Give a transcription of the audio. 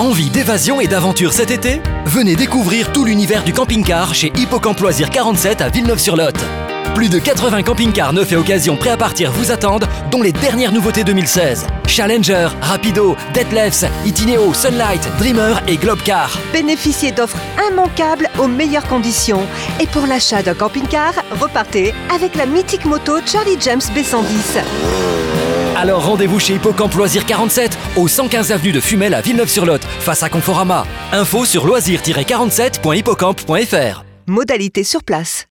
Envie d'évasion et d'aventure cet été? Venez découvrir tout l'univers du camping-car chez Hippocamp Loisirs 47 à Villeneuve-sur-Lot. Plus de 80 camping-cars neufs et occasions prêts à partir vous attendent, dont les dernières nouveautés 2016. Challenger, Rapido, Detlefs, Itineo, Sunlight, Dreamer et Globcar. Bénéficiez d'offres immanquables aux meilleures conditions. Et pour l'achat d'un camping-car, repartez avec la mythique moto Charlie James B110. Alors rendez-vous chez Hippocamp Loisirs 47 au 115 avenue de Fumel à Villeneuve-sur-Lot, face à Conforama. Info sur loisirs-47.hippocamp.fr. Modalité sur place.